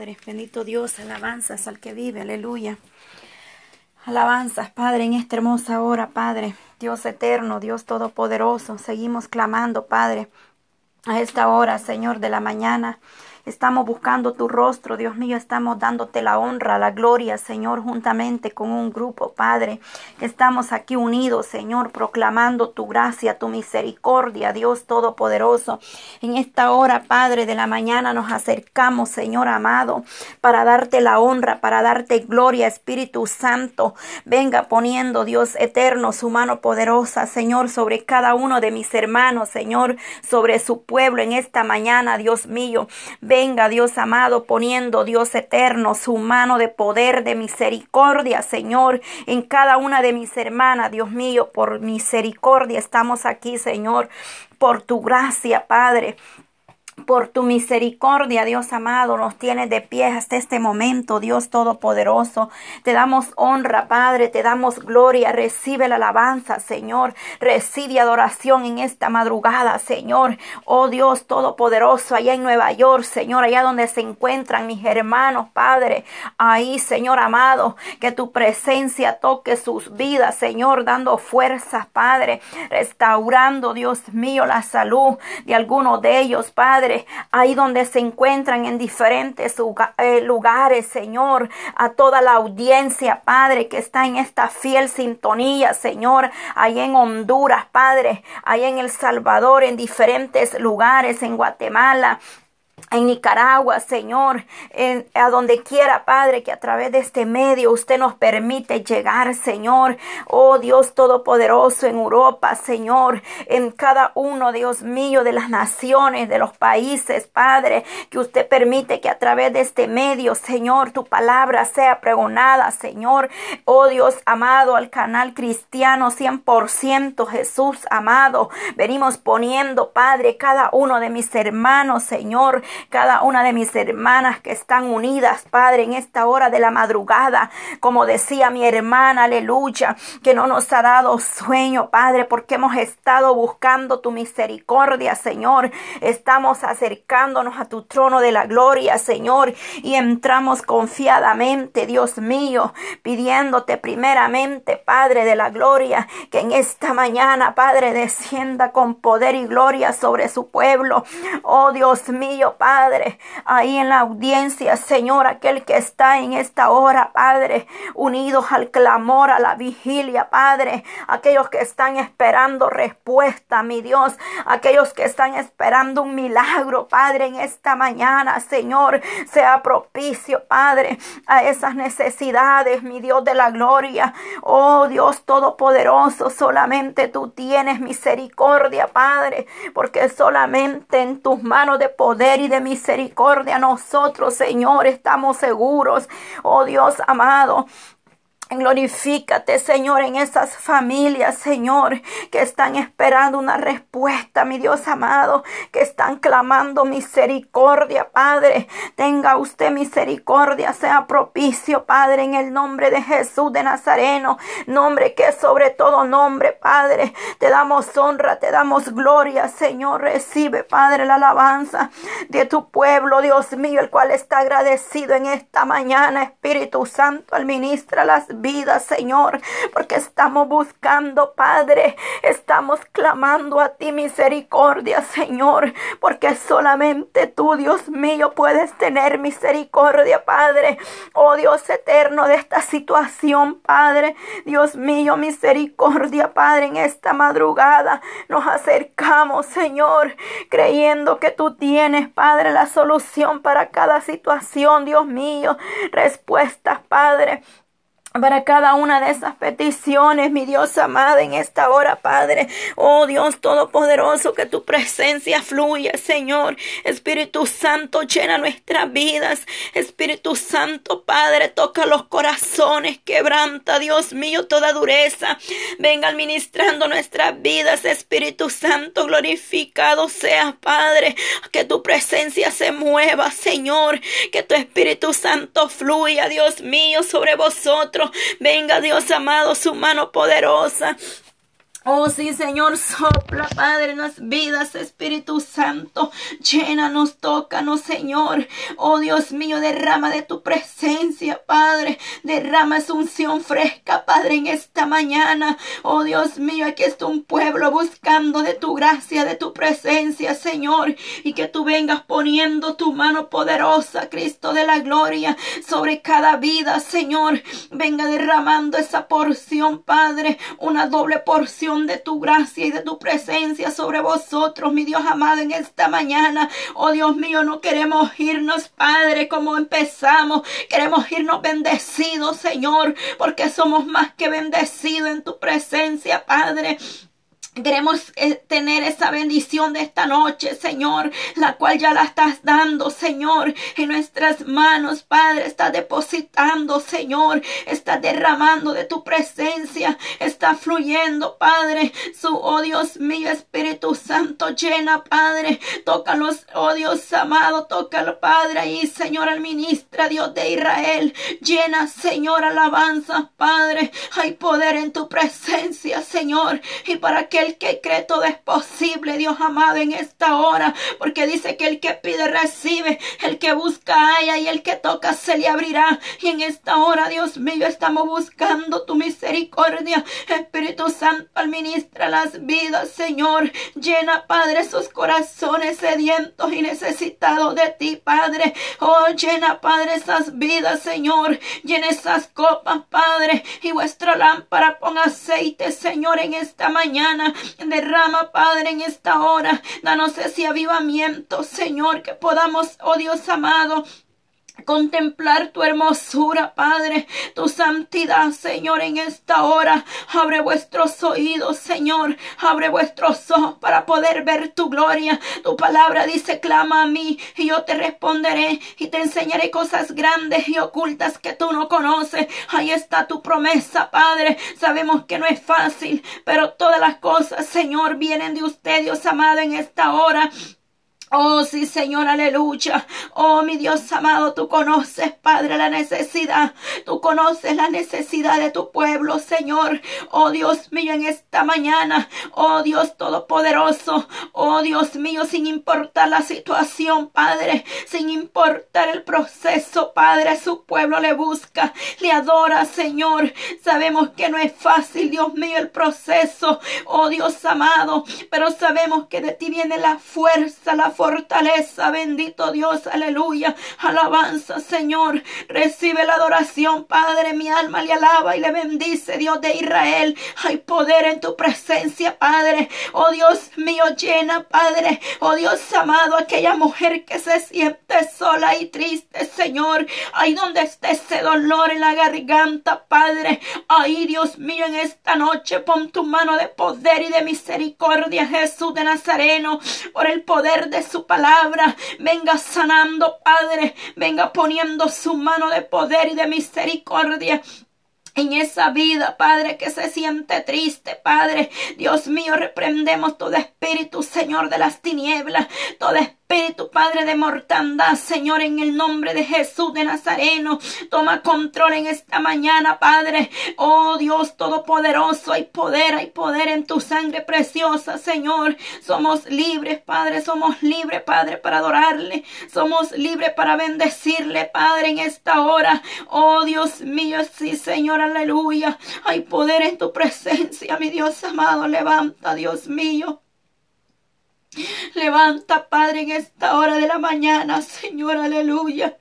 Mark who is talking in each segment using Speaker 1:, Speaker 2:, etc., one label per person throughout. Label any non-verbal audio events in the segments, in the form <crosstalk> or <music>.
Speaker 1: Padre. Bendito Dios, alabanzas al que vive, aleluya. Alabanzas, Padre, en esta hermosa hora, Padre. Dios eterno, Dios todopoderoso. Seguimos clamando, Padre, a esta hora, Señor, de la mañana. Estamos buscando tu rostro, Dios mío, estamos dándote la honra, la gloria, Señor, juntamente con un grupo, Padre. Estamos aquí unidos, Señor, proclamando tu gracia, tu misericordia, Dios Todopoderoso. En esta hora, Padre, de la mañana nos acercamos, Señor amado, para darte la honra, para darte gloria, Espíritu Santo. Venga poniendo, Dios eterno, su mano poderosa, Señor, sobre cada uno de mis hermanos, Señor, sobre su pueblo en esta mañana, Dios mío. Venga Dios amado, poniendo Dios eterno su mano de poder, de misericordia, Señor, en cada una de mis hermanas, Dios mío, por misericordia estamos aquí, Señor, por tu gracia, Padre. Por tu misericordia, Dios amado, nos tienes de pie hasta este momento, Dios Todopoderoso. Te damos honra, Padre, te damos gloria. Recibe la alabanza, Señor. Recibe adoración en esta madrugada, Señor. Oh Dios Todopoderoso, allá en Nueva York, Señor, allá donde se encuentran mis hermanos, Padre. Ahí, Señor amado, que tu presencia toque sus vidas, Señor, dando fuerzas, Padre. Restaurando, Dios mío, la salud de algunos de ellos, Padre ahí donde se encuentran en diferentes eh, lugares, Señor, a toda la audiencia, Padre, que está en esta fiel sintonía, Señor, ahí en Honduras, Padre, ahí en El Salvador, en diferentes lugares, en Guatemala, en Nicaragua, Señor, en, a donde quiera, Padre, que a través de este medio usted nos permite llegar, Señor. Oh Dios Todopoderoso, en Europa, Señor, en cada uno, Dios mío, de las naciones, de los países, Padre, que usted permite que a través de este medio, Señor, tu palabra sea pregonada, Señor. Oh Dios amado, al canal cristiano 100%, Jesús amado. Venimos poniendo, Padre, cada uno de mis hermanos, Señor cada una de mis hermanas que están unidas, Padre, en esta hora de la madrugada. Como decía mi hermana, aleluya, que no nos ha dado sueño, Padre, porque hemos estado buscando tu misericordia, Señor. Estamos acercándonos a tu trono de la gloria, Señor, y entramos confiadamente, Dios mío, pidiéndote primeramente, Padre de la gloria, que en esta mañana, Padre, descienda con poder y gloria sobre su pueblo. Oh Dios mío, Padre, ahí en la audiencia, Señor, aquel que está en esta hora, Padre, unidos al clamor, a la vigilia, Padre, aquellos que están esperando respuesta, mi Dios, aquellos que están esperando un milagro, Padre, en esta mañana, Señor, sea propicio, Padre, a esas necesidades, mi Dios de la gloria. Oh Dios Todopoderoso, solamente tú tienes misericordia, Padre, porque solamente en tus manos de poder y de misericordia nosotros, Señor, estamos seguros. Oh Dios amado, Glorifícate, Señor, en esas familias, Señor, que están esperando una respuesta, mi Dios amado, que están clamando misericordia, Padre. Tenga usted misericordia, sea propicio, Padre, en el nombre de Jesús de Nazareno, nombre que sobre todo nombre, Padre. Te damos honra, te damos gloria, Señor. Recibe, Padre, la alabanza de tu pueblo, Dios mío, el cual está agradecido en esta mañana, Espíritu Santo, administra las vida, Señor, porque estamos buscando, Padre, estamos clamando a ti misericordia, Señor, porque solamente tú, Dios mío, puedes tener misericordia, Padre. Oh Dios eterno de esta situación, Padre. Dios mío, misericordia, Padre, en esta madrugada nos acercamos, Señor, creyendo que tú tienes, Padre, la solución para cada situación, Dios mío. Respuestas, Padre para cada una de esas peticiones, mi Dios amado, en esta hora, Padre. Oh Dios Todopoderoso, que tu presencia fluya, Señor. Espíritu Santo, llena nuestras vidas. Espíritu Santo, Padre, toca los corazones, quebranta, Dios mío, toda dureza. Venga administrando nuestras vidas, Espíritu Santo, glorificado sea, Padre. Que tu presencia se mueva, Señor. Que tu Espíritu Santo fluya, Dios mío, sobre vosotros Venga Dios amado, su mano poderosa. Oh sí, Señor, sopla, Padre, en las vidas, Espíritu Santo. Llénanos, tócanos, Señor. Oh Dios mío, derrama de tu presencia, Padre. Derrama esa unción fresca, Padre, en esta mañana. Oh Dios mío, aquí está un pueblo buscando de tu gracia, de tu presencia, Señor. Y que tú vengas poniendo tu mano poderosa, Cristo de la gloria, sobre cada vida, Señor. Venga derramando esa porción, Padre. Una doble porción de tu gracia y de tu presencia sobre vosotros, mi Dios amado, en esta mañana. Oh Dios mío, no queremos irnos, Padre, como empezamos. Queremos irnos bendecidos, Señor, porque somos más que bendecidos en tu presencia, Padre. Queremos eh, tener esa bendición de esta noche, Señor, la cual ya la estás dando, Señor, en nuestras manos, Padre. Está depositando, Señor. Está derramando de tu presencia. Está fluyendo, Padre. Su, oh Dios mío, Espíritu Santo, llena, Padre. Tócalos, oh Dios amado, tócalo, Padre. Ahí, Señor, al ministra, Dios de Israel. Llena, Señor, alabanza, Padre. Hay poder en tu presencia, Señor. Y para que el que cree todo es posible, Dios amado, en esta hora, porque dice que el que pide recibe, el que busca haya y el que toca se le abrirá. Y en esta hora, Dios mío, estamos buscando tu misericordia. Espíritu Santo, administra las vidas, Señor. Llena, Padre, esos corazones sedientos y necesitados de ti, Padre. Oh, llena, Padre, esas vidas, Señor. Llena esas copas, Padre. Y vuestra lámpara ponga aceite, Señor, en esta mañana. Derrama, Padre, en esta hora. Danos ese avivamiento, Señor, que podamos, oh Dios amado, contemplar tu hermosura, Padre, tu santidad, Señor, en esta hora. Abre vuestros oídos, Señor, abre vuestros ojos para poder ver tu gloria. Tu palabra dice, clama a mí y yo te responderé y te enseñaré cosas grandes y ocultas que tú no conoces. Ahí está tu promesa, Padre. Sabemos que no es fácil, pero todas las cosas, Señor, vienen de usted, Dios amado, en esta hora. Oh, sí, Señor, aleluya. Oh, mi Dios amado, tú conoces, Padre, la necesidad. Tú conoces la necesidad de tu pueblo, Señor. Oh, Dios mío, en esta mañana. Oh, Dios Todopoderoso. Oh, Dios mío, sin importar la situación, Padre. Sin importar el proceso, Padre, su pueblo le busca, le adora, Señor. Sabemos que no es fácil, Dios mío, el proceso. Oh, Dios amado. Pero sabemos que de ti viene la fuerza, la fuerza fortaleza, bendito Dios, aleluya, alabanza, Señor, recibe la adoración, Padre, mi alma le alaba y le bendice, Dios de Israel, hay poder en tu presencia, Padre, oh Dios mío, llena, Padre, oh Dios amado, aquella mujer que se siente sola y triste, Señor, ahí donde esté ese dolor en la garganta, Padre, ahí, Dios mío, en esta noche pon tu mano de poder y de misericordia, Jesús de Nazareno, por el poder de su palabra. Venga sanando, Padre. Venga poniendo su mano de poder y de misericordia en esa vida, Padre, que se siente triste, Padre. Dios mío, reprendemos todo espíritu, Señor, de las tinieblas, todo espíritu Espíritu Padre de mortandad, Señor, en el nombre de Jesús de Nazareno, toma control en esta mañana, Padre. Oh Dios Todopoderoso, hay poder, hay poder en tu sangre preciosa, Señor. Somos libres, Padre, somos libres, Padre, para adorarle. Somos libres para bendecirle, Padre, en esta hora. Oh Dios mío, sí, Señor, aleluya. Hay poder en tu presencia, mi Dios amado. Levanta, Dios mío. Levanta, Padre, en esta hora de la mañana, Señor, aleluya.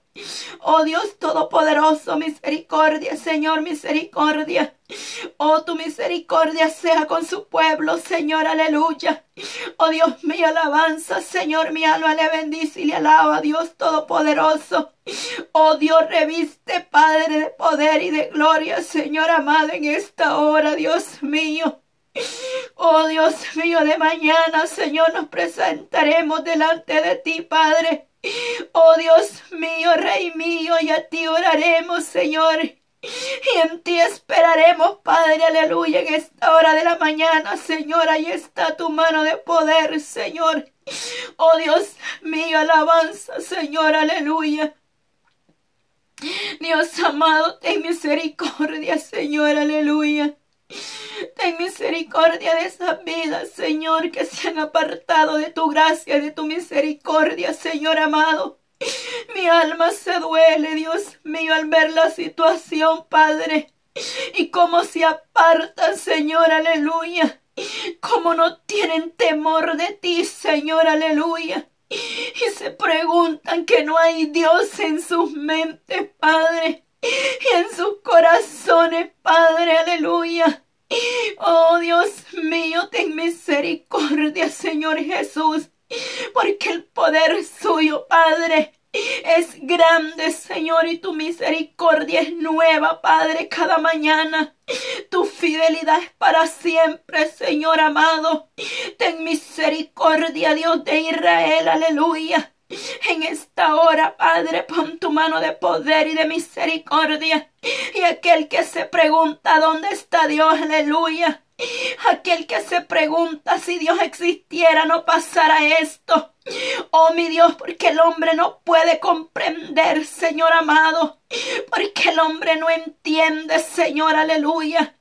Speaker 1: Oh Dios Todopoderoso, misericordia, Señor, misericordia. Oh, tu misericordia sea con su pueblo, Señor, aleluya. Oh Dios mío, alabanza, Señor, mi alma le bendice y le alaba, Dios Todopoderoso. Oh Dios, reviste, Padre, de poder y de gloria, Señor amado, en esta hora, Dios mío. Oh Dios mío, de mañana, Señor, nos presentaremos delante de ti, Padre. Oh Dios mío, Rey mío, y a ti oraremos, Señor. Y en ti esperaremos, Padre, aleluya, en esta hora de la mañana, Señor. Ahí está tu mano de poder, Señor. Oh Dios mío, alabanza, Señor, aleluya. Dios amado, ten misericordia, Señor, aleluya. Ten misericordia de esas vidas, Señor, que se han apartado de tu gracia, de tu misericordia, Señor amado. Mi alma se duele, Dios mío, al ver la situación, Padre. Y cómo se apartan, Señor, aleluya. Cómo no tienen temor de ti, Señor, aleluya. Y se preguntan que no hay Dios en sus mentes, Padre. Y en sus corazones, Padre, aleluya. Oh Dios mío, ten misericordia, Señor Jesús, porque el poder suyo, Padre, es grande, Señor, y tu misericordia es nueva, Padre, cada mañana. Tu fidelidad es para siempre, Señor amado. Ten misericordia, Dios de Israel, aleluya. En esta hora, Padre, pon tu mano de poder y de misericordia. Y aquel que se pregunta dónde está Dios, aleluya. Aquel que se pregunta si Dios existiera no pasara esto. Oh mi Dios, porque el hombre no puede comprender, Señor amado. Porque el hombre no entiende, Señor, aleluya.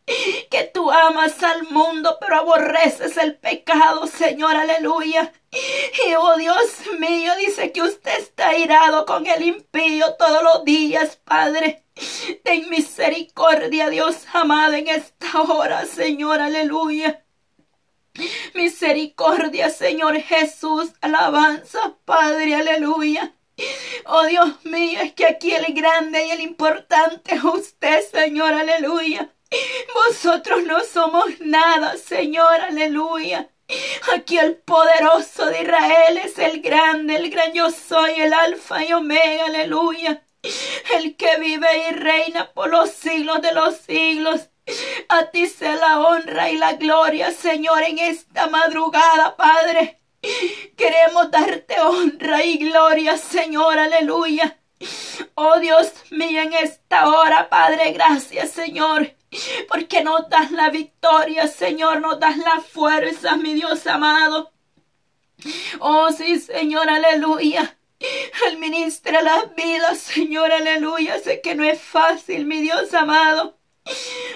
Speaker 1: Que tú amas al mundo, pero aborreces el pecado, Señor, aleluya. Y oh Dios mío, dice que usted está irado con el impío todos los días, Padre. Ten misericordia, Dios amado, en esta hora, Señor, aleluya. Misericordia, Señor Jesús. Alabanza, Padre, aleluya. Oh Dios mío, es que aquí el grande y el importante es usted, Señor, aleluya. Vosotros no somos nada, Señor, aleluya. Aquí el poderoso de Israel es el grande, el gran yo soy, el alfa y omega, aleluya. El que vive y reina por los siglos de los siglos. A ti sea la honra y la gloria, Señor, en esta madrugada, Padre. Queremos darte honra y gloria, Señor, aleluya. Oh Dios mío, en esta hora, Padre, gracias, Señor, porque nos das la victoria, Señor, nos das la fuerza, mi Dios amado. Oh sí, Señor, aleluya. Administra las vidas, Señor, aleluya. Sé que no es fácil, mi Dios amado.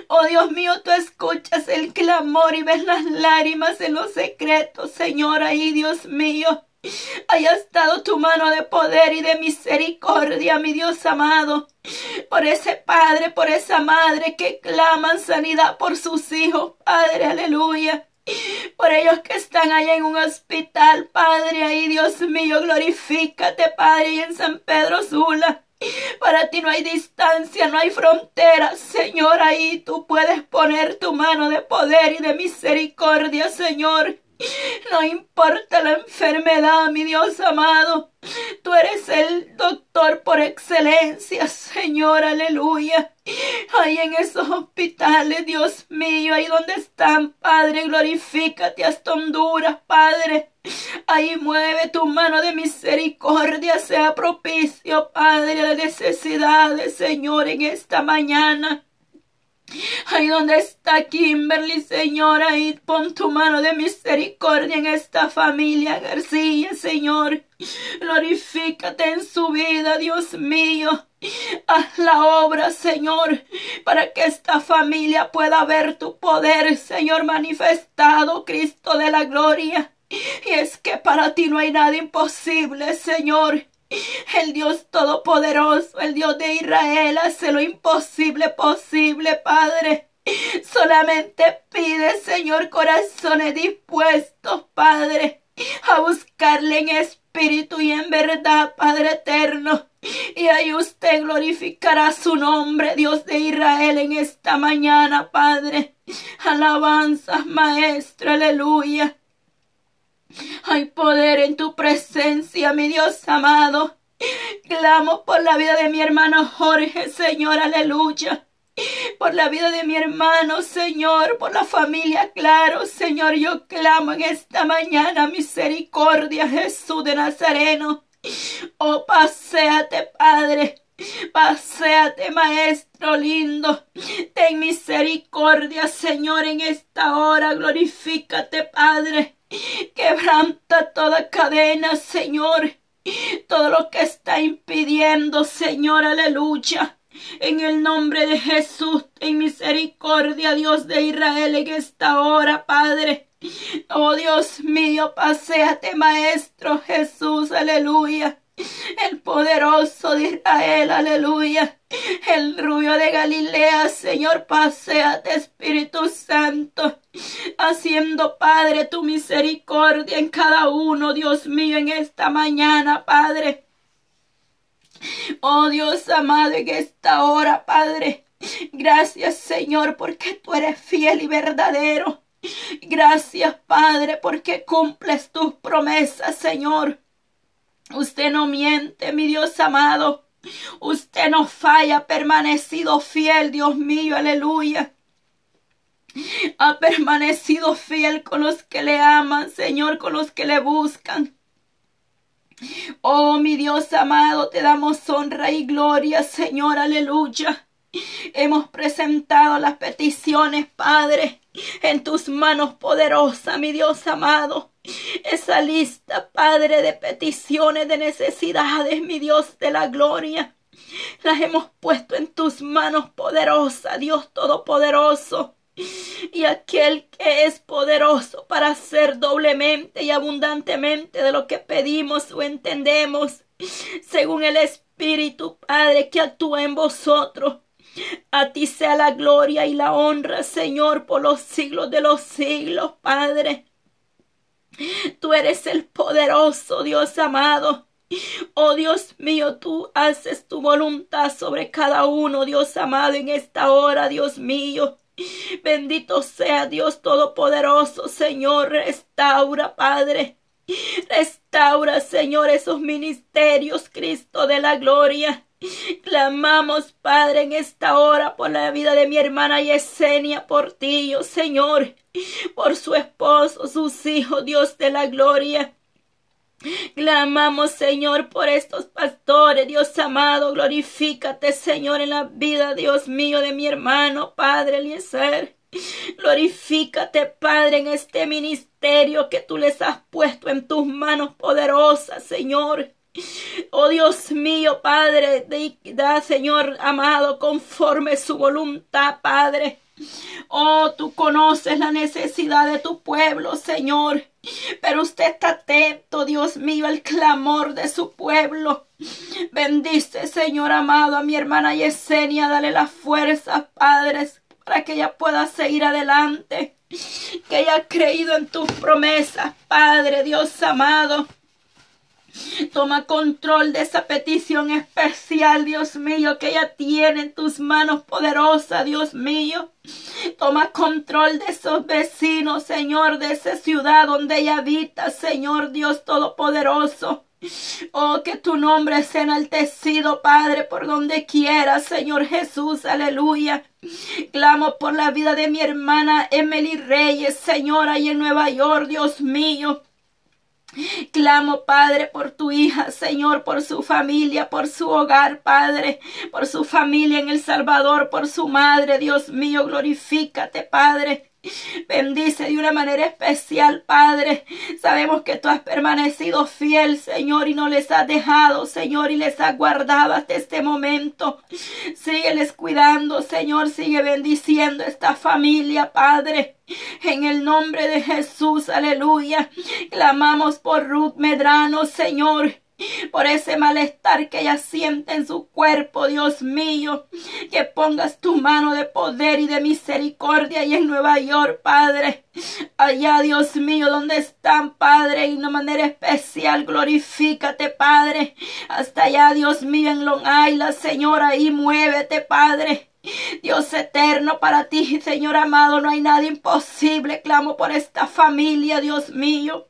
Speaker 1: Oh Dios mío, tú escuchas el clamor y ves las lágrimas en los secretos, Señor, ahí, Dios mío. Haya estado tu mano de poder y de misericordia, mi Dios amado, por ese Padre, por esa Madre que claman sanidad por sus hijos, Padre, aleluya. Por ellos que están allá en un hospital, Padre, ahí, Dios mío, glorifícate, Padre, y en San Pedro Sula. Para ti no hay distancia, no hay frontera, Señor. Ahí tú puedes poner tu mano de poder y de misericordia, Señor. No importa la enfermedad, mi Dios amado. Tú eres el doctor por excelencia, Señor, aleluya. Ahí en esos hospitales, Dios mío, ahí donde están, Padre, glorifícate hasta Honduras, Padre. Ahí mueve tu mano de misericordia, sea propicio, Padre, de necesidades, Señor, en esta mañana. Ahí donde está Kimberly, Señor, ahí pon tu mano de misericordia en esta familia García, Señor. Glorifícate en su vida, Dios mío. Haz la obra, Señor, para que esta familia pueda ver tu poder, Señor, manifestado, Cristo de la gloria. Y es que para ti no hay nada imposible, Señor. El Dios Todopoderoso, el Dios de Israel, hace lo imposible posible, Padre. Solamente pide, Señor, corazones dispuestos, Padre, a buscarle en espíritu y en verdad, Padre eterno. Y ahí usted glorificará su nombre, Dios de Israel, en esta mañana, Padre. Alabanzas, Maestro, aleluya. Hay poder en tu presencia, mi Dios amado. Clamo por la vida de mi hermano Jorge, Señor, aleluya. Por la vida de mi hermano, Señor, por la familia, claro, Señor, yo clamo en esta mañana misericordia, Jesús de Nazareno. Oh, paséate, Padre. Paséate, Maestro lindo. Ten misericordia, Señor, en esta hora. Glorifícate, Padre. Quebranta toda cadena, Señor. Todo lo que está impidiendo, Señor, aleluya. En el nombre de Jesús, en misericordia, Dios de Israel, en esta hora, Padre. Oh Dios mío, paséate, Maestro Jesús, aleluya el poderoso de Israel, aleluya, el rubio de Galilea, Señor, paséate, Espíritu Santo, haciendo, Padre, tu misericordia en cada uno, Dios mío, en esta mañana, Padre. Oh Dios amado, en esta hora, Padre, gracias, Señor, porque tú eres fiel y verdadero. Gracias, Padre, porque cumples tus promesas, Señor. Usted no miente, mi Dios amado. Usted no falla, ha permanecido fiel, Dios mío, aleluya. Ha permanecido fiel con los que le aman, Señor, con los que le buscan. Oh, mi Dios amado, te damos honra y gloria, Señor, aleluya. Hemos presentado las peticiones, Padre, en tus manos poderosas, mi Dios amado. Esa lista, Padre, de peticiones, de necesidades, mi Dios de la gloria. Las hemos puesto en tus manos poderosas, Dios Todopoderoso. Y aquel que es poderoso para hacer doblemente y abundantemente de lo que pedimos o entendemos, según el Espíritu, Padre, que actúa en vosotros. A ti sea la gloria y la honra, Señor, por los siglos de los siglos, Padre. Tú eres el poderoso Dios amado. Oh Dios mío, tú haces tu voluntad sobre cada uno, Dios amado, en esta hora, Dios mío. Bendito sea Dios Todopoderoso, Señor, restaura, Padre. Restaura, Señor, esos ministerios, Cristo de la gloria. Clamamos, Padre, en esta hora por la vida de mi hermana Yesenia, por ti, oh Señor, <laughs> por su esposo, sus hijos, Dios de la gloria. Clamamos, Señor, por estos pastores, Dios amado, glorifícate, Señor, en la vida, Dios mío, de mi hermano, Padre Eliezer. Glorifícate, Padre, en este ministerio que tú les has puesto en tus manos poderosas, Señor. Oh Dios mío, Padre, da, Señor amado, conforme su voluntad, Padre. Oh, tú conoces la necesidad de tu pueblo, Señor. Pero usted está atento, Dios mío, al clamor de su pueblo. Bendice, Señor amado, a mi hermana Yesenia. Dale las fuerzas, padres, para que ella pueda seguir adelante. Que ella ha creído en tus promesas, Padre, Dios amado. Toma control de esa petición especial, Dios mío, que ella tiene en tus manos poderosas, Dios mío. Toma control de esos vecinos, Señor, de esa ciudad donde ella habita, Señor Dios Todopoderoso. Oh, que tu nombre sea enaltecido, Padre, por donde quiera, Señor Jesús, aleluya. Clamo por la vida de mi hermana Emily Reyes, Señor, ahí en Nueva York, Dios mío. Clamo, Padre, por tu hija, Señor, por su familia, por su hogar, Padre, por su familia en El Salvador, por su madre, Dios mío, glorifícate, Padre. <laughs> Bendice de una manera especial, Padre. Sabemos que tú has permanecido fiel, Señor, y no les has dejado, Señor, y les has guardado hasta este momento. Sígueles cuidando, Señor, sigue bendiciendo esta familia, Padre. En el nombre de Jesús, aleluya. Clamamos por Ruth Medrano, Señor por ese malestar que ella siente en su cuerpo, Dios mío. Que pongas tu mano de poder y de misericordia y en Nueva York, Padre. Allá, Dios mío, donde están, Padre, y de una manera especial, glorifícate, Padre. Hasta allá, Dios mío, en Long Island, Señor, ahí muévete, Padre. Dios eterno para ti, Señor amado, no hay nada imposible. Clamo por esta familia, Dios mío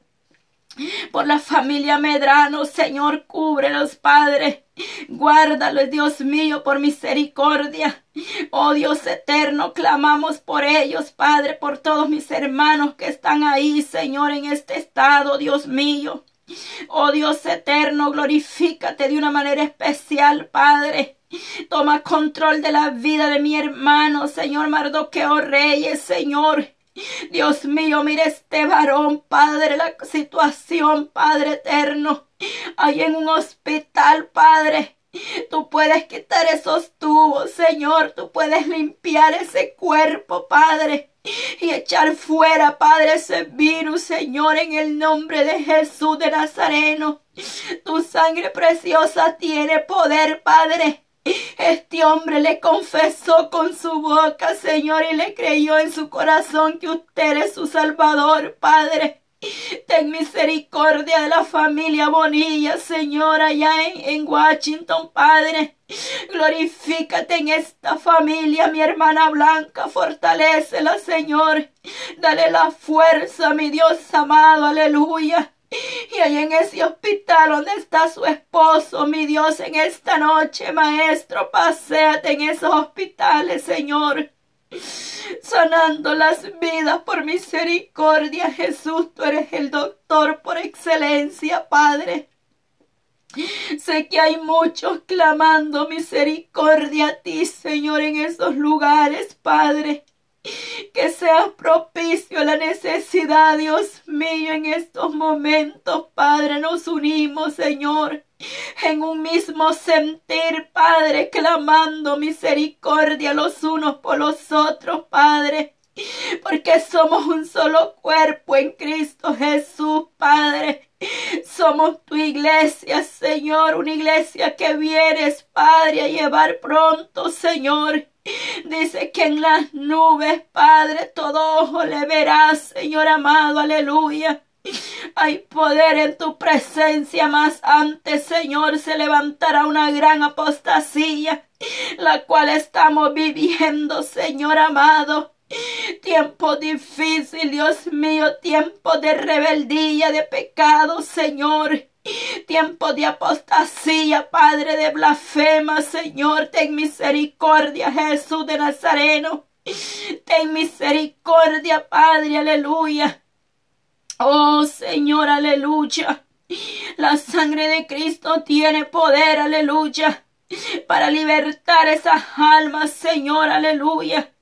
Speaker 1: por la familia Medrano, Señor, cúbrelos, Padre. Guárdalos, Dios mío, por misericordia. Oh Dios eterno, clamamos por ellos, Padre, por todos mis hermanos que están ahí, Señor, en este estado, Dios mío. Oh Dios eterno, glorifícate de una manera especial, Padre. Toma control de la vida de mi hermano, Señor Mardoqueo Reyes, Señor. Dios mío, mire este varón, Padre, la situación, Padre eterno. Ahí en un hospital, Padre. Tú puedes quitar esos tubos, Señor. Tú puedes limpiar ese cuerpo, Padre. Y echar fuera, Padre, ese virus, Señor, en el nombre de Jesús de Nazareno. Tu sangre preciosa tiene poder, Padre. Este hombre le confesó con su boca, Señor, y le creyó en su corazón que usted es su Salvador, Padre. Ten misericordia de la familia Bonilla, Señor, allá en, Washington, Padre. Glorifícate en esta familia, mi hermana Blanca. Fortalecela, Señor. Dale la fuerza, mi Dios amado. Aleluya. Y allá en ese hospital donde está su esposo, mi Dios, en esta noche, Maestro, paséate en esos hospitales, Señor sanando las vidas por misericordia. Jesús, tú eres el doctor por excelencia, Padre. Sé que hay muchos clamando misericordia a ti, Señor, en esos lugares, Padre. <laughs> Que seas propicio a la necesidad, Dios mío, en estos momentos, Padre. Nos unimos, Señor en un mismo sentir, Padre, clamando misericordia los unos por los otros, Padre. Porque somos un solo cuerpo en Cristo Jesús, Padre. Somos tu iglesia, Señor, una iglesia que vienes, Padre, a llevar pronto, Señor. Dice que en las nubes, Padre, todo ojo le verá, Señor amado, aleluya. Hay poder en tu presencia, más antes, Señor, se levantará una gran apostasía, la cual estamos viviendo, Señor amado. Tiempo difícil, Dios mío, tiempo de rebeldía, de pecado, Señor. Tiempo de apostasía, Padre de blasfema, Señor, ten misericordia, Jesús de Nazareno. Ten misericordia, Padre, aleluya. Oh Señor, aleluya. La sangre de Cristo tiene poder, aleluya, para libertar esas almas, Señor, aleluya,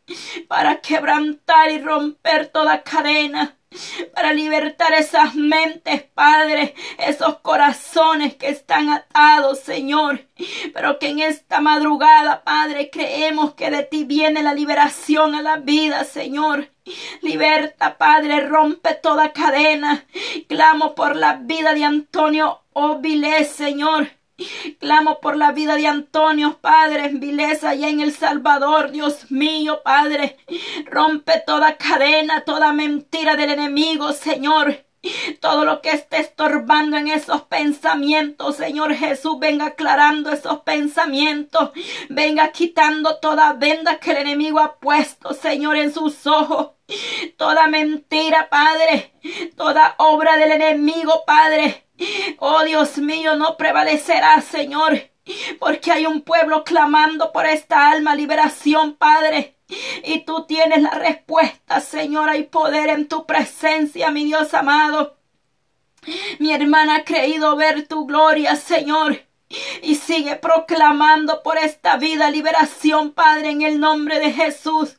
Speaker 1: para quebrantar y romper toda cadena, <laughs> para libertar esas mentes, Padre, esos corazones que están atados, Señor. Pero que en esta madrugada, Padre, creemos que de ti viene la liberación a la vida, Señor. Liberta, Padre, rompe toda cadena. Clamo por la vida de Antonio Ovilés, Señor. Clamo por la vida de Antonio, Padre, en vileza allá en El Salvador, Dios mío, Padre. Rompe toda cadena, toda mentira del enemigo, Señor. Todo lo que esté estorbando en esos pensamientos, Señor Jesús, venga aclarando esos pensamientos. Venga quitando toda venda que el enemigo ha puesto, Señor, en sus ojos. Toda mentira, Padre. Toda obra del enemigo, Padre. Oh Dios mío, no prevalecerá, Señor. Porque hay un pueblo clamando por esta alma liberación, Padre. Y tú tienes la respuesta, Señor. Hay poder en tu presencia, mi Dios amado. Mi hermana ha creído ver tu gloria, Señor. Y sigue proclamando por esta vida liberación, Padre, en el nombre de Jesús.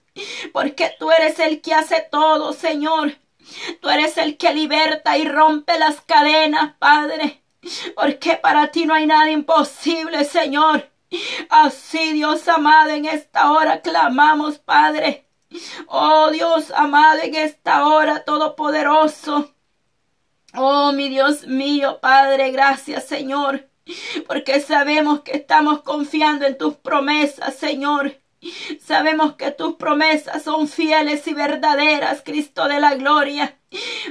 Speaker 1: Porque tú eres el que hace todo, Señor. Tú eres el que liberta y rompe las cadenas, Padre. Porque para ti no hay nada imposible, Señor. Así, Dios amado, en esta hora clamamos, Padre. Oh Dios amado, en esta hora todopoderoso. Oh mi Dios mío, Padre, gracias, Señor. Porque sabemos que estamos confiando en tus promesas, Señor. Sabemos que tus promesas son fieles y verdaderas, Cristo de la gloria.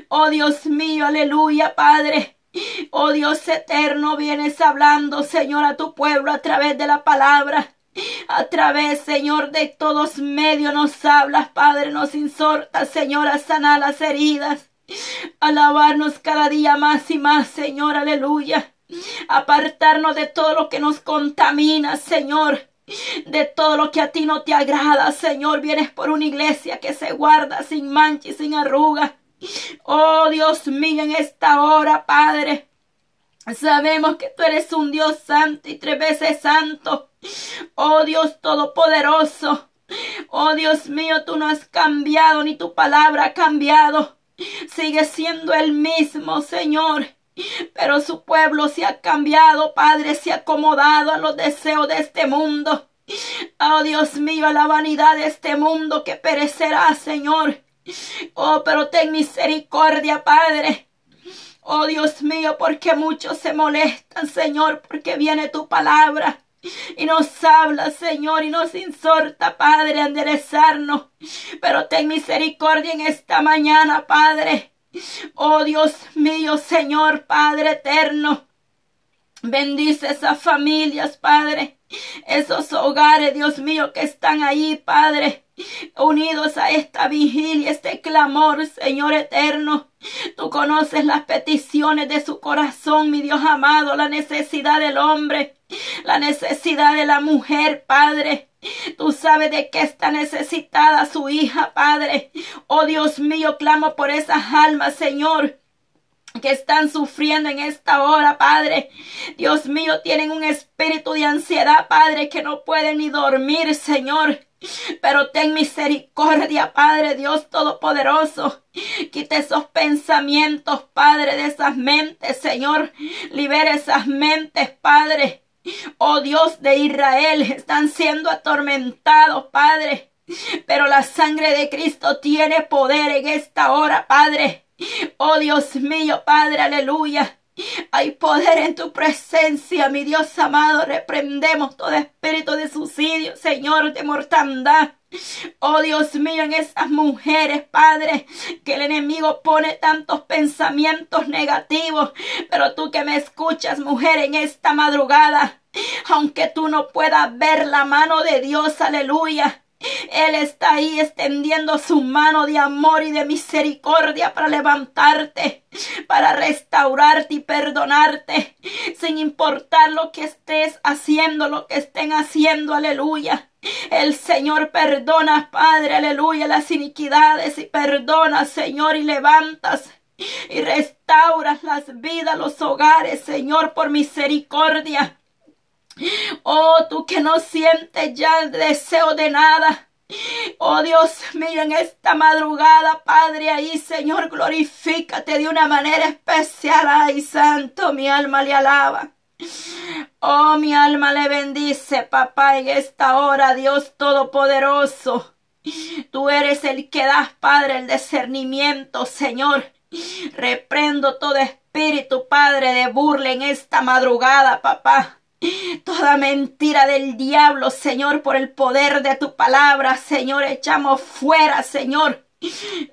Speaker 1: Oh Dios mío, aleluya, Padre. Oh Dios eterno, vienes hablando, Señor, a tu pueblo a través de la palabra. A través, Señor, de todos medios nos hablas, Padre, nos insorta, Señor, a sanar las heridas. Alabarnos cada día más y más, Señor, aleluya. Apartarnos de todo lo que nos contamina, Señor. De todo lo que a ti no te agrada, Señor. Vienes por una iglesia que se guarda sin mancha y sin arruga. Oh Dios mío, en esta hora, Padre. Sabemos que tú eres un Dios santo y tres veces santo. Oh Dios todopoderoso. Oh Dios mío, tú no has cambiado ni tu palabra ha cambiado. Sigue siendo el mismo, Señor. Pero su pueblo se ha cambiado, Padre, se ha acomodado a los deseos de este mundo. Oh Dios mío, a la vanidad de este mundo que perecerá, Señor. Oh, pero ten misericordia, Padre. Oh Dios mío, porque muchos se molestan, Señor, porque viene tu palabra y nos habla, Señor, y nos insorta, Padre, a enderezarnos. Pero ten misericordia en esta mañana, Padre. Oh Dios mío, Señor, Padre eterno. Bendice esas familias, Padre. Esos hogares, Dios mío, que están ahí, Padre unidos a esta vigilia, este clamor, Señor eterno. Tú conoces las peticiones de su corazón, mi Dios amado, la necesidad del hombre, la necesidad de la mujer, Padre. Tú sabes de qué está necesitada su hija, Padre. Oh Dios mío, clamo por esas almas, Señor que están sufriendo en esta hora, Padre. Dios mío, tienen un espíritu de ansiedad, Padre, que no pueden ni dormir, Señor. Pero ten misericordia, Padre Dios Todopoderoso. Quite esos pensamientos, Padre, de esas mentes, Señor. Libere esas mentes, Padre. Oh Dios de Israel, están siendo atormentados, Padre. Pero la sangre de Cristo tiene poder en esta hora, Padre. Oh Dios mío, Padre, aleluya. Hay poder en tu presencia, mi Dios amado. Reprendemos todo espíritu de suicidio, Señor, de mortandad. Oh Dios mío, en esas mujeres, Padre, que el enemigo pone tantos pensamientos negativos. Pero tú que me escuchas, mujer, en esta madrugada, aunque tú no puedas ver la mano de Dios, aleluya. Él está ahí extendiendo su mano de amor y de misericordia para levantarte, para restaurarte y perdonarte, sin importar lo que estés haciendo, lo que estén haciendo, aleluya. El Señor perdona, Padre, aleluya, las iniquidades y perdona, Señor, y levantas y restauras las vidas, los hogares, Señor, por misericordia. Oh, tú que no sientes ya el deseo de nada. Oh Dios mío, en esta madrugada, Padre, ahí, Señor, glorifícate de una manera especial. Ay, Santo, mi alma le alaba. Oh, mi alma le bendice, papá, en esta hora, Dios Todopoderoso. Tú eres el que das, Padre, el discernimiento, Señor. Reprendo todo espíritu, Padre, de burla en esta madrugada, papá. Toda mentira del diablo, Señor, por el poder de tu palabra, Señor, echamos fuera, Señor.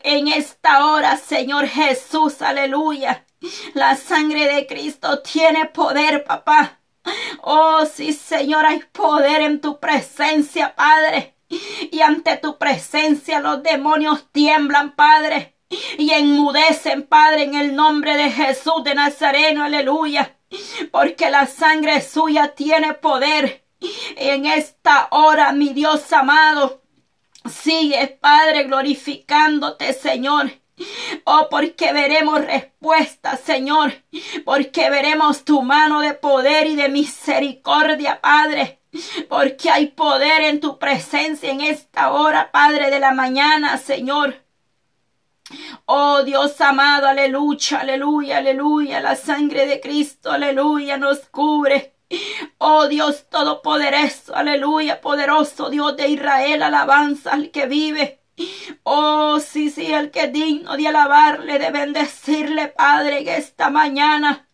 Speaker 1: En esta hora, Señor Jesús, aleluya. La sangre de Cristo tiene poder, papá. Oh, sí, Señor, hay poder en tu presencia, Padre. Y ante tu presencia los demonios tiemblan, Padre. Y enmudecen, Padre, en el nombre de Jesús de Nazareno, aleluya porque la sangre suya tiene poder. En esta hora, mi Dios amado, sigue, Padre, glorificándote, Señor. Oh, porque veremos respuesta, Señor, porque veremos tu mano de poder y de misericordia, Padre, porque hay poder en tu presencia en esta hora, Padre de la mañana, Señor. Oh Dios amado, aleluya, aleluya, aleluya. La sangre de Cristo, aleluya, nos cubre. Oh Dios todopoderoso, aleluya, poderoso Dios de Israel, alabanza al que vive. Oh, sí, sí, el que es digno de alabarle, de bendecirle, Padre, en esta mañana.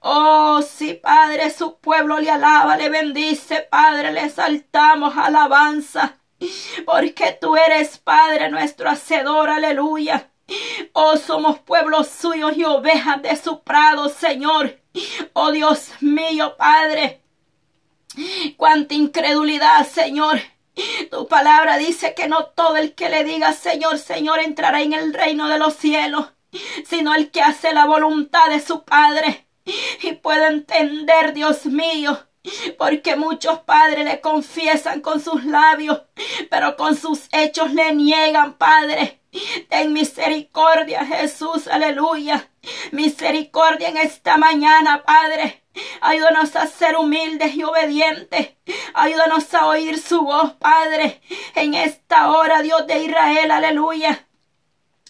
Speaker 1: Oh, sí, Padre, su pueblo le alaba, le bendice, Padre, le saltamos alabanza porque tú eres Padre nuestro hacedor, aleluya. Oh, somos pueblos suyos y ovejas de su prado, Señor. Oh, Dios mío, Padre. Cuánta incredulidad, Señor. Tu palabra dice que no todo el que le diga Señor, Señor entrará en el reino de los cielos, sino el que hace la voluntad de su Padre. Y puedo entender, Dios mío, porque muchos padres le confiesan con sus labios, pero con sus hechos le niegan, Padre. Ten misericordia, Jesús, aleluya. Misericordia en esta mañana, Padre. Ayúdanos a ser humildes y obedientes. Ayúdanos a oír su voz, Padre. En esta hora, Dios de Israel, aleluya.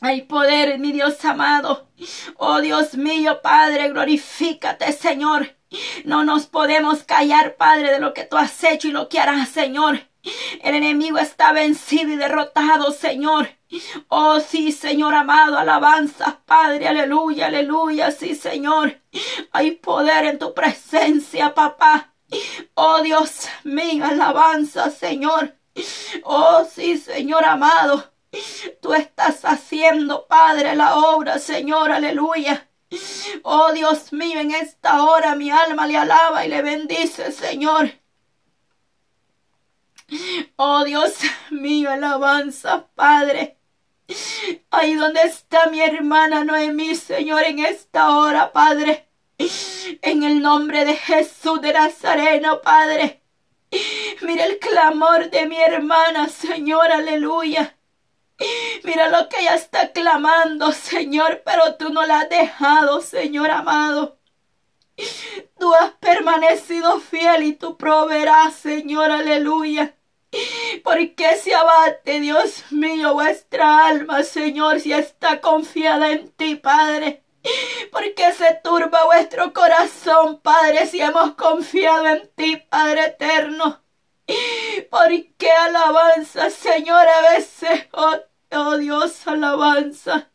Speaker 1: Hay poder, mi Dios amado. Oh Dios mío, Padre, glorifícate, Señor. No nos podemos callar, Padre, de lo que tú has hecho y lo que harás, Señor. El enemigo está vencido y derrotado, Señor. Oh, sí, Señor amado, alabanza, Padre, aleluya, aleluya, sí, Señor. Hay poder en tu presencia, papá. Oh, Dios mío, alabanza, Señor. Oh, sí, Señor amado. Tú estás haciendo, Padre, la obra, Señor, aleluya. Oh Dios mío, en esta hora mi alma le alaba y le bendice, Señor. Oh Dios mío, alabanza, Padre. Ahí donde está mi hermana Noemí, Señor, en esta hora, Padre. En el nombre de Jesús de Nazareno, Padre. Mira el clamor de mi hermana, Señor, aleluya. Mira lo que ella está clamando, Señor, pero tú no la has dejado, Señor amado. Tú has permanecido fiel y tú proveerás, Señor, aleluya. ¿Por qué se abate, Dios mío, vuestra alma, Señor, si está confiada en ti, Padre? ¿Por qué se turba vuestro corazón, Padre, si hemos confiado en ti, Padre eterno? ¿Por qué alabanza, Señor, a veces, oh, oh Dios, alabanza?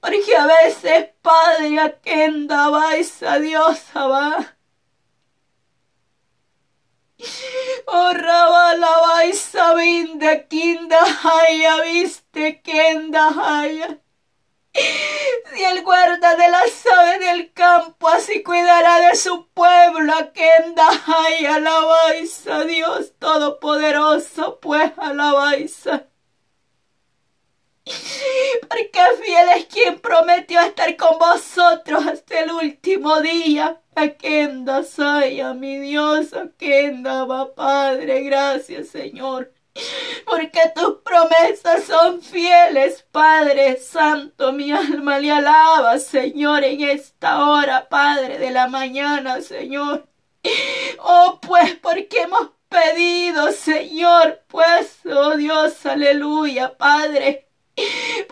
Speaker 1: Porque a veces, Padre, a quien dabais a Dios, va. Oh, rabalaváis de kinda haya, viste, kenda haya. Si el guarda de las aves del campo cuidará de su pueblo, a Kenda hay alabáis a Dios Todopoderoso, pues alabáis. Porque fiel es quien prometió estar con vosotros hasta el último día. Aquenda a mi Dios, Aquenda va Padre, gracias Señor porque tus promesas son fieles, Padre Santo. Mi alma le alaba, Señor, en esta hora, Padre de la mañana, Señor. Oh, pues, porque hemos pedido, Señor, pues, oh Dios, aleluya, Padre.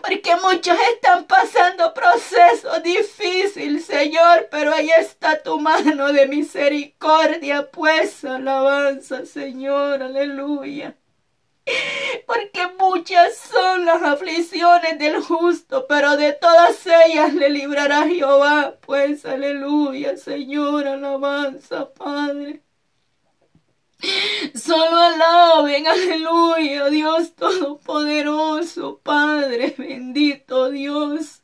Speaker 1: Porque muchos están pasando procesos difíciles, Señor, pero ahí está tu mano de misericordia, pues, alabanza, Señor, aleluya. Porque muchas son las aflicciones del justo, pero de todas ellas le librará Jehová. Pues aleluya, Señor, alabanza, Padre. Solo alaben, aleluya, Dios Todopoderoso, Padre, bendito Dios.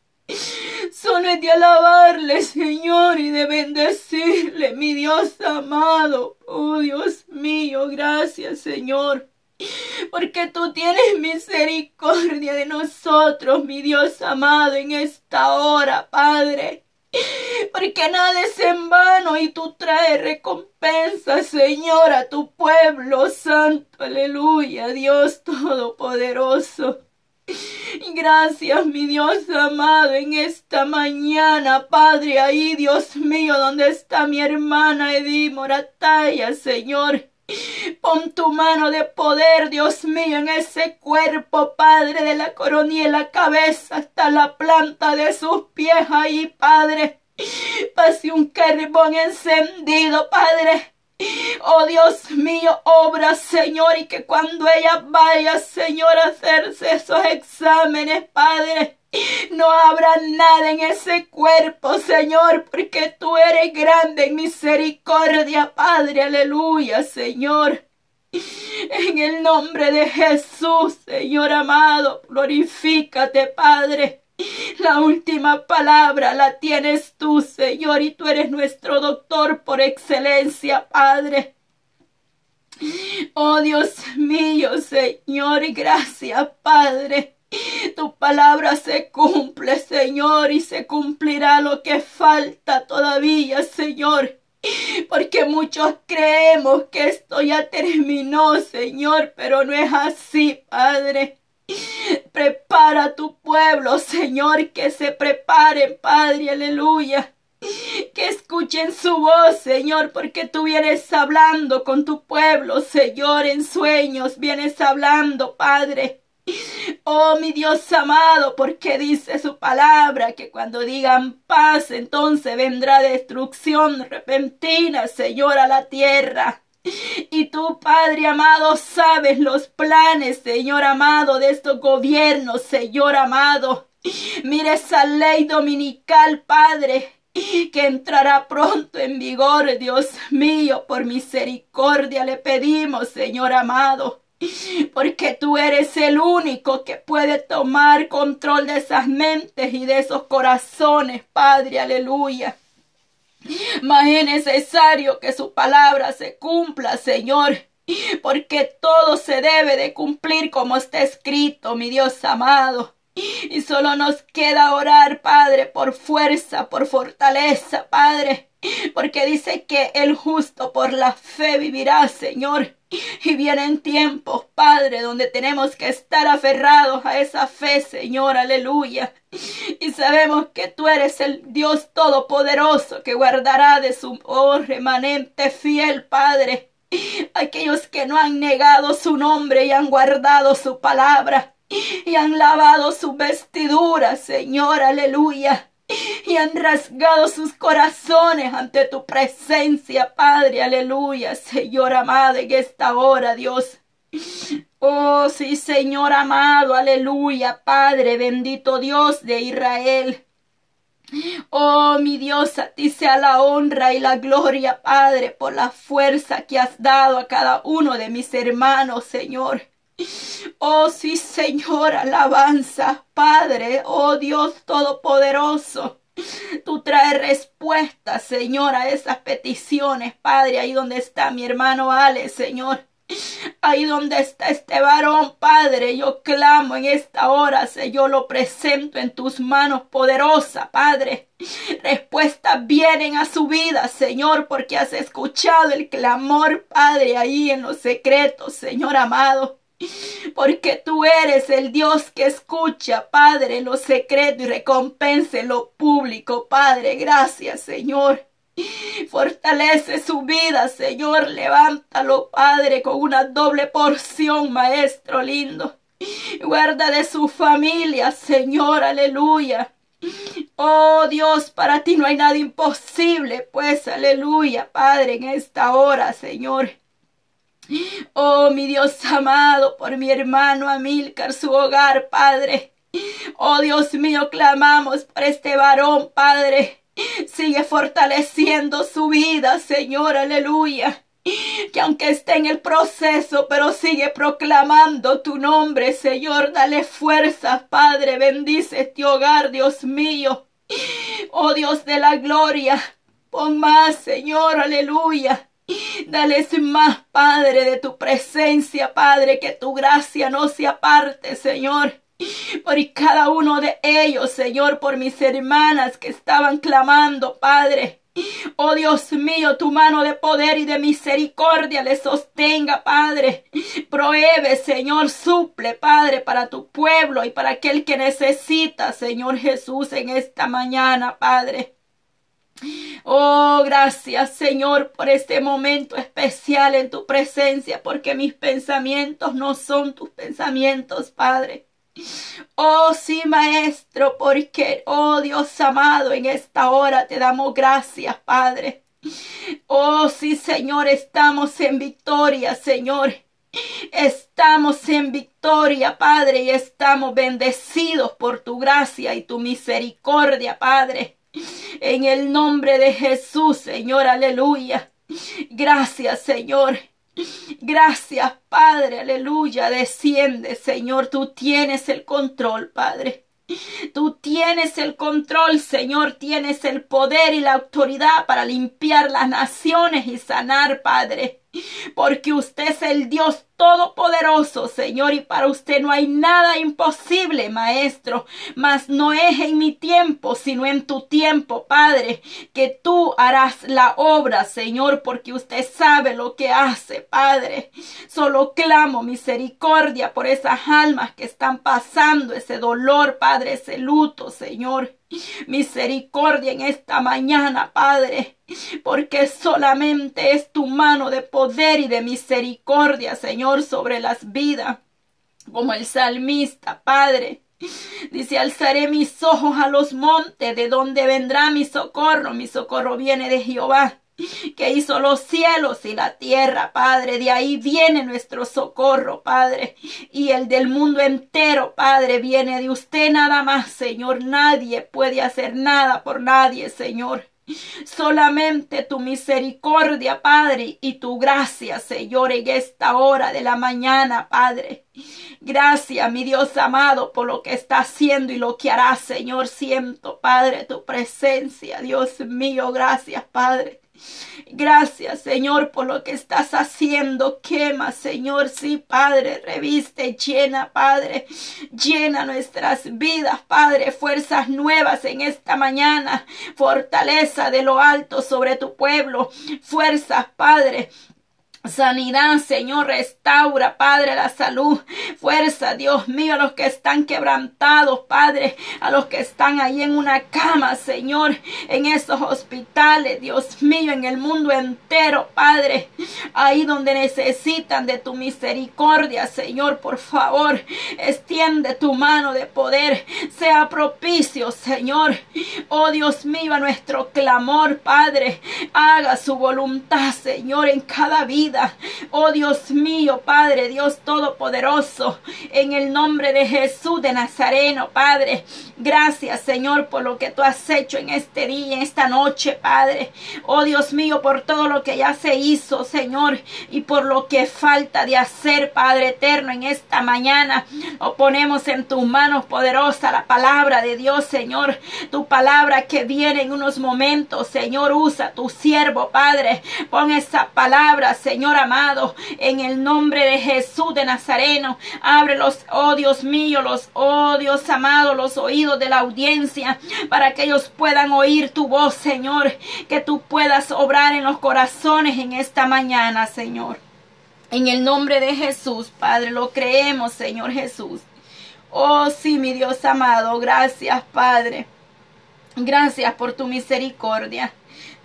Speaker 1: Solo es de alabarle, Señor, y de bendecirle, mi Dios amado. Oh Dios mío, gracias, Señor porque tú tienes misericordia de nosotros, mi Dios amado, en esta hora, Padre. Porque nada es en vano y tú traes recompensa, Señor, a tu pueblo santo. Aleluya, Dios Todopoderoso. Gracias, mi Dios amado, en esta mañana, Padre, ahí, Dios mío, donde está mi hermana Edith Morataya, Señor. Pon tu mano de poder, Dios mío, en ese cuerpo, Padre, de la coronilla cabeza hasta la planta de sus pies ahí, Padre. Pase un carbón encendido, Padre. Oh Dios mío, obra, Señor, y que cuando ella vaya, Señor, a hacerse esos exámenes, Padre, no habrá nada en ese cuerpo, Señor, porque tú eres grande en misericordia, Padre. Aleluya, Señor. En el nombre de Jesús, Señor amado, glorifícate, Padre. La última palabra la tienes tú, Señor, y tú eres nuestro doctor por excelencia, Padre. Oh Dios mío, Señor, gracias, Padre. <laughs> Tu palabra se cumple, Señor, y se cumplirá lo que falta todavía, Señor. Porque muchos creemos que esto ya terminó, Señor, pero no es así, Padre. Prepara tu pueblo, Señor, que se preparen, Padre, aleluya. Que escuchen su voz, Señor, porque tú vienes hablando con tu pueblo, Señor, en sueños, vienes hablando, Padre. Oh mi Dios amado, porque dice su palabra que cuando digan paz, entonces vendrá destrucción repentina, Señor, a la tierra. Y tú, Padre amado, sabes los planes, Señor amado, de estos gobiernos, Señor amado. Mire esa ley dominical, Padre, que entrará pronto en vigor, Dios mío, por misericordia le pedimos, Señor amado. <laughs> Porque tú eres el único que puede tomar control de esas mentes y de esos corazones, Padre, aleluya. Mas es necesario que su palabra se cumpla, Señor, porque todo se debe de cumplir como está escrito, mi Dios amado. Y solo nos queda orar, Padre, por fuerza, por fortaleza, Padre, porque dice que el justo por la fe vivirá, Señor. <laughs> Y vienen tiempos, Padre, donde tenemos que estar aferrados a esa fe, Señor, aleluya. Y sabemos que tú eres el Dios todopoderoso que guardará de su oh, remanente fiel, Padre. Aquellos que no han negado su nombre y han guardado su palabra y han lavado su vestidura, Señor, aleluya. Y han rasgado sus corazones ante tu presencia, Padre, aleluya, Señor amado, en esta hora, Dios. Oh, sí, Señor amado, aleluya, Padre, bendito Dios de Israel. Oh, mi Dios, a ti sea la honra y la gloria, Padre, por la fuerza que has dado a cada uno de mis hermanos, Señor. Oh sí, Señor, alabanza, Padre, oh Dios Todopoderoso. Tú traes respuesta, Señor, a esas peticiones, Padre, ahí donde está mi hermano Ale, Señor. Ahí donde está este varón, Padre, yo clamo en esta hora, Señor, lo presento en tus manos poderosa, Padre. Respuestas vienen a su vida, Señor, porque has escuchado el clamor, Padre, ahí en los secretos, Señor amado <laughs> porque tú eres el Dios que escucha, Padre, lo secreto y recompense lo público, Padre. Gracias, Señor. Fortalece su vida, Señor. Levántalo, Padre, con una doble porción, Maestro lindo. Guarda de su familia, Señor. Aleluya. Oh Dios, para ti no hay nada imposible, pues aleluya, Padre, en esta hora, Señor. Oh, mi Dios amado, por mi hermano Amílcar, su hogar, Padre. Oh, Dios mío, clamamos por este varón, Padre. Sigue fortaleciendo su vida, Señor, aleluya. Que aunque esté en el proceso, pero sigue proclamando tu nombre, Señor. Dale fuerzas, Padre. Bendice este hogar, Dios mío. Oh Dios de la gloria. Pon más, Señor, aleluya. Dales más, Padre, de tu presencia, Padre, que tu gracia no se aparte, Señor. Por cada uno de ellos, Señor, por mis hermanas que estaban clamando, Padre. Oh Dios mío, tu mano de poder y de misericordia les sostenga, Padre. Prohíbe, Señor, suple, Padre, para tu pueblo y para aquel que necesita, Señor Jesús, en esta mañana, Padre. Oh, gracias Señor por este momento especial en tu presencia, porque mis pensamientos no son tus pensamientos, Padre. Oh sí, Maestro, porque, oh Dios amado, en esta hora te damos gracias, Padre. Oh sí, Señor, estamos en victoria, Señor. Estamos en victoria, Padre, y estamos bendecidos por tu gracia y tu misericordia, Padre. En el nombre de Jesús, Señor, aleluya. Gracias, Señor. Gracias, Padre, aleluya. Desciende, Señor. Tú tienes el control, Padre. Tú tienes el control, Señor, tienes el poder y la autoridad para limpiar las naciones y sanar, Padre. Porque usted es el Dios todopoderoso, Señor, y para usted no hay nada imposible, Maestro. Mas no es en mi tiempo, sino en tu tiempo, Padre, que tú harás la obra, Señor, porque usted sabe lo que hace, Padre. Solo clamo misericordia por esas almas que están pasando ese dolor, Padre, ese luto, Señor. Misericordia en esta mañana, Padre, porque solamente es tu mano de poder y de misericordia, Señor, sobre las vidas. como el salmista, Padre. Dice, alzaré mis ojos a los montes, de donde vendrá mi socorro. Mi socorro viene de Jehová, <laughs> que hizo los cielos y la tierra, Padre. De ahí viene nuestro socorro, Padre. Y el del mundo entero, Padre, viene de usted nada más, Señor. Nadie puede hacer nada por nadie, Señor. Solamente tu misericordia, Padre, y tu gracia, Señor, en esta hora de la mañana, Padre. Gracias, mi Dios amado, por lo que está haciendo y lo que hará, Señor. Siento, Padre, tu presencia, Dios mío. Gracias, Padre. Gracias, Señor, por lo que estás haciendo. Quema, Señor, sí, Padre, reviste, llena, Padre, llena nuestras vidas, Padre, fuerzas nuevas en esta mañana, fortaleza de lo alto sobre tu pueblo, fuerzas, Padre, Sanidad, Señor, restaura, Padre, la salud, fuerza, Dios mío, a los que están quebrantados, Padre, a los que están ahí en una cama, Señor, en esos hospitales, Dios mío, en el mundo entero, Padre, ahí donde necesitan de tu misericordia, Señor, por favor, extiende tu mano de poder, sea propicio, Señor, oh Dios mío, a nuestro clamor, Padre, haga su voluntad, Señor, en cada vida Oh Dios mío, Padre, Dios Todopoderoso, en el nombre de Jesús de Nazareno, Padre. Gracias, Señor, por lo que tú has hecho en este día, en esta noche, Padre. Oh Dios mío, por todo lo que ya se hizo, Señor, y por lo que falta de hacer, Padre eterno, en esta mañana. Lo ponemos en tus manos poderosa la palabra de Dios, Señor. Tu palabra que viene en unos momentos, Señor, usa tu siervo, Padre. Pon esa palabra, Señor Señor amado, en el nombre de Jesús de Nazareno. Abre los, oh Dios mío, los, oh Dios amado, los oídos de la audiencia para que ellos puedan oír tu voz, Señor. Que tú puedas obrar en los corazones en esta mañana, Señor. En el nombre de Jesús, Padre, lo creemos, Señor Jesús. Oh, sí, mi Dios amado, gracias, Padre. Gracias por tu misericordia.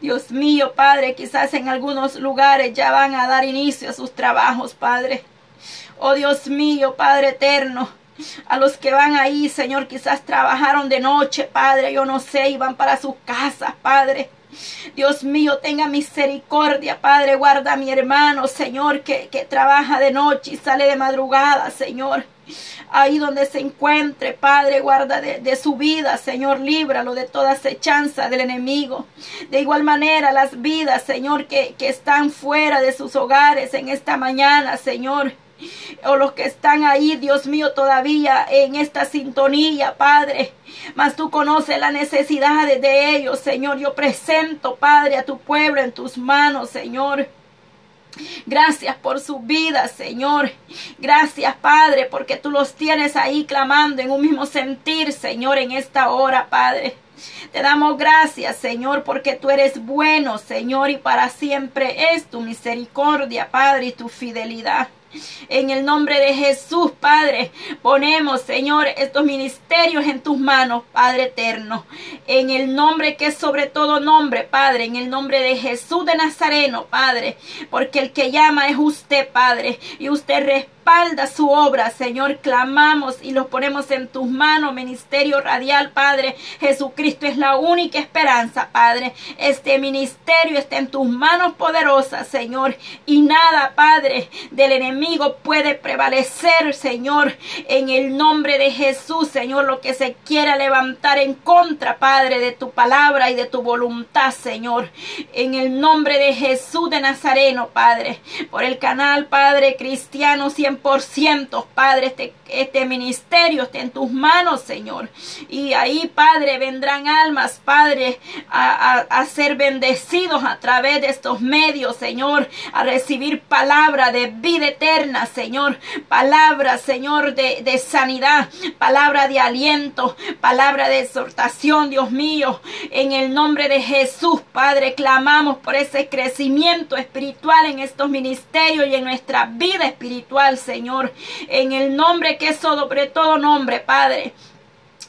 Speaker 1: Dios mío, Padre, quizás en algunos lugares ya van a dar inicio a sus trabajos, Padre. Oh Dios mío, Padre eterno, a los que van ahí, Señor, quizás trabajaron de noche, Padre, yo no sé, y van para sus casas, Padre. Dios mío, tenga misericordia, Padre, guarda a mi hermano, Señor, que, que trabaja de noche y sale de madrugada, Señor ahí donde se encuentre, Padre, guarda de, su vida, Señor, líbralo de toda acechanza del enemigo. De igual manera, las vidas, Señor, que, que están fuera de sus hogares en esta mañana, Señor o los que están ahí, Dios mío, todavía en esta sintonía, Padre. Mas tú conoces las necesidades de ellos, Señor. Yo presento, Padre, a tu pueblo en tus manos, Señor. Gracias por su vida, Señor. Gracias, Padre, porque tú los tienes ahí clamando en un mismo sentir, Señor, en esta hora, Padre. Te damos gracias, Señor, porque tú eres bueno, Señor, y para siempre es tu misericordia, Padre, y tu fidelidad. En el nombre de Jesús, Padre, ponemos, Señor, estos ministerios en tus manos, Padre eterno. En el nombre que es sobre todo nombre, Padre, en el nombre de Jesús de Nazareno, Padre, porque el que llama es usted, Padre, y usted respeta su obra, Señor. Clamamos y los ponemos en tus manos, ministerio radial, Padre. Jesucristo es la única esperanza, Padre. Este ministerio está en tus manos poderosas, Señor. Y nada, Padre, del enemigo puede prevalecer, Señor. En el nombre de Jesús, Señor, lo que se quiera levantar en contra, Padre, de tu palabra y de tu voluntad, Señor. En el nombre de Jesús de Nazareno, Padre. Por el canal, Padre, cristiano siempre por ciento, Padre, este, este ministerio está en tus manos, Señor. Y ahí, Padre, vendrán almas, Padre, a, a, ser bendecidos a través de estos medios, Señor, a recibir palabra de vida eterna, Señor. Palabra, Señor, de, de sanidad, palabra de aliento, palabra de exhortación, Dios mío. En el nombre de Jesús, Padre, clamamos por ese crecimiento espiritual en estos ministerios y en nuestra vida espiritual, Señor, en el nombre que sobre todo nombre, Padre.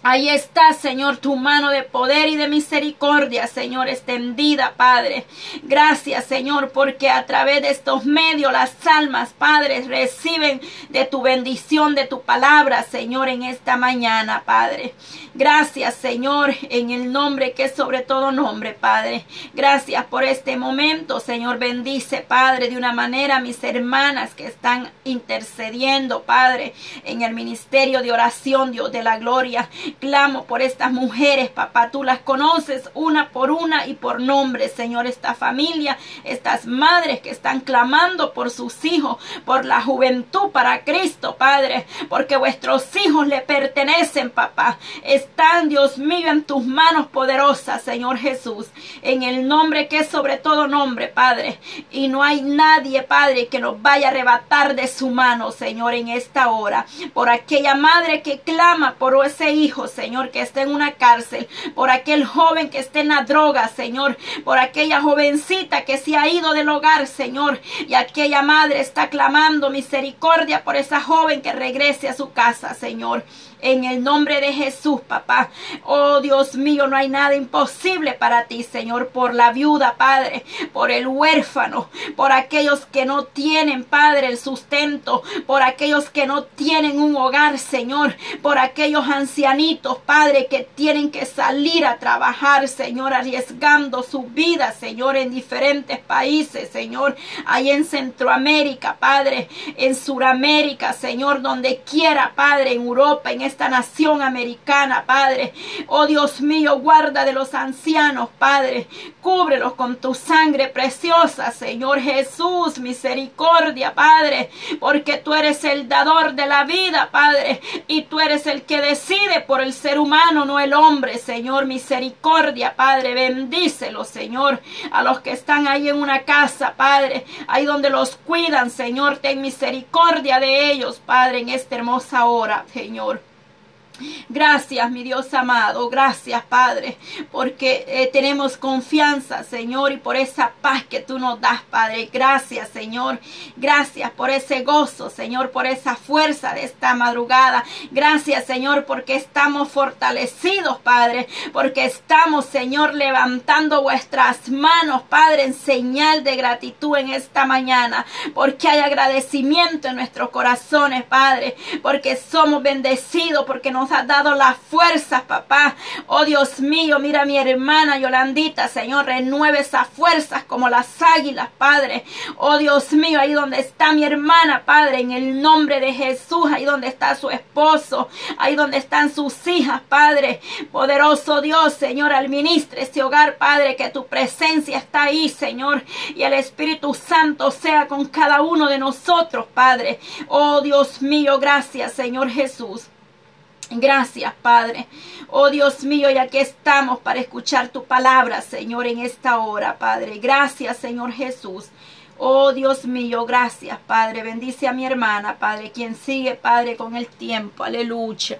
Speaker 1: Ahí está, Señor, tu mano de poder y de misericordia, Señor, extendida, Padre. Gracias, Señor, porque a través de estos medios las almas, Padre, reciben de tu bendición, de tu palabra, Señor, en esta mañana, Padre. Gracias, Señor, en el nombre que es sobre todo nombre, Padre. Gracias por este momento, Señor. Bendice, Padre, de una manera mis hermanas que están intercediendo, Padre, en el ministerio de oración, Dios de la gloria. Clamo por estas mujeres, papá. Tú las conoces una por una y por nombre, Señor. Esta familia, estas madres que están clamando por sus hijos, por la juventud para Cristo, Padre. Porque vuestros hijos le pertenecen, papá. Están, Dios mío, en tus manos poderosas, Señor Jesús. En el nombre que es sobre todo nombre, Padre. Y no hay nadie, Padre, que nos vaya a arrebatar de su mano, Señor, en esta hora. Por aquella madre que clama por ese hijo, Señor, que esté en una cárcel, por aquel joven que esté en la droga, Señor, por aquella jovencita que se ha ido del hogar, Señor, y aquella madre está clamando misericordia por esa joven que regrese a su casa, Señor. En el nombre de Jesús, papá. Oh Dios mío, no hay nada imposible para ti, Señor, por la viuda, Padre, por el huérfano, por aquellos que no tienen, Padre, el sustento, por aquellos que no tienen un hogar, Señor, por aquellos ancianitos, Padre, que tienen que salir a trabajar, Señor, arriesgando su vida, Señor, en diferentes países, Señor, ahí en Centroamérica, Padre, en Suramérica, Señor, donde quiera, Padre, en Europa, en esta nación americana, Padre. Oh Dios mío, guarda de los ancianos, Padre. Cúbrelos con tu sangre preciosa, Señor Jesús. Misericordia, Padre. Porque tú eres el dador de la vida, Padre. Y tú eres el que decide por el ser humano, no el hombre, Señor. Misericordia, Padre. Bendícelos, Señor. A los que están ahí en una casa, Padre. Ahí donde los cuidan, Señor. Ten misericordia de ellos, Padre, en esta hermosa hora, Señor. Gracias, mi Dios amado. Gracias, Padre, porque eh, tenemos confianza, Señor, y por esa paz que tú nos das, Padre. Gracias, Señor. Gracias por ese gozo, Señor, por esa fuerza de esta madrugada. Gracias, Señor, porque estamos fortalecidos, Padre, porque estamos, Señor, levantando vuestras manos, Padre, en señal de gratitud en esta mañana, porque hay agradecimiento en nuestros corazones, Padre, porque somos bendecidos, porque nos ha dado las fuerzas, papá. Oh Dios mío, mira a mi hermana Yolandita, Señor, renueve esas fuerzas como las águilas, Padre. Oh Dios mío, ahí donde está mi hermana, Padre, en el nombre de Jesús, ahí donde está su esposo, ahí donde están sus hijas, Padre. Poderoso Dios, Señor, administre este hogar, Padre, que tu presencia está ahí, Señor, y el Espíritu Santo sea con cada uno de nosotros, Padre. Oh Dios mío, gracias, Señor Jesús. Gracias, Padre. Oh Dios mío, y aquí estamos para escuchar tu palabra, Señor, en esta hora, Padre. Gracias, Señor Jesús. Oh Dios mío, gracias, Padre. Bendice a mi hermana, Padre, quien sigue, Padre, con el tiempo. Aleluya.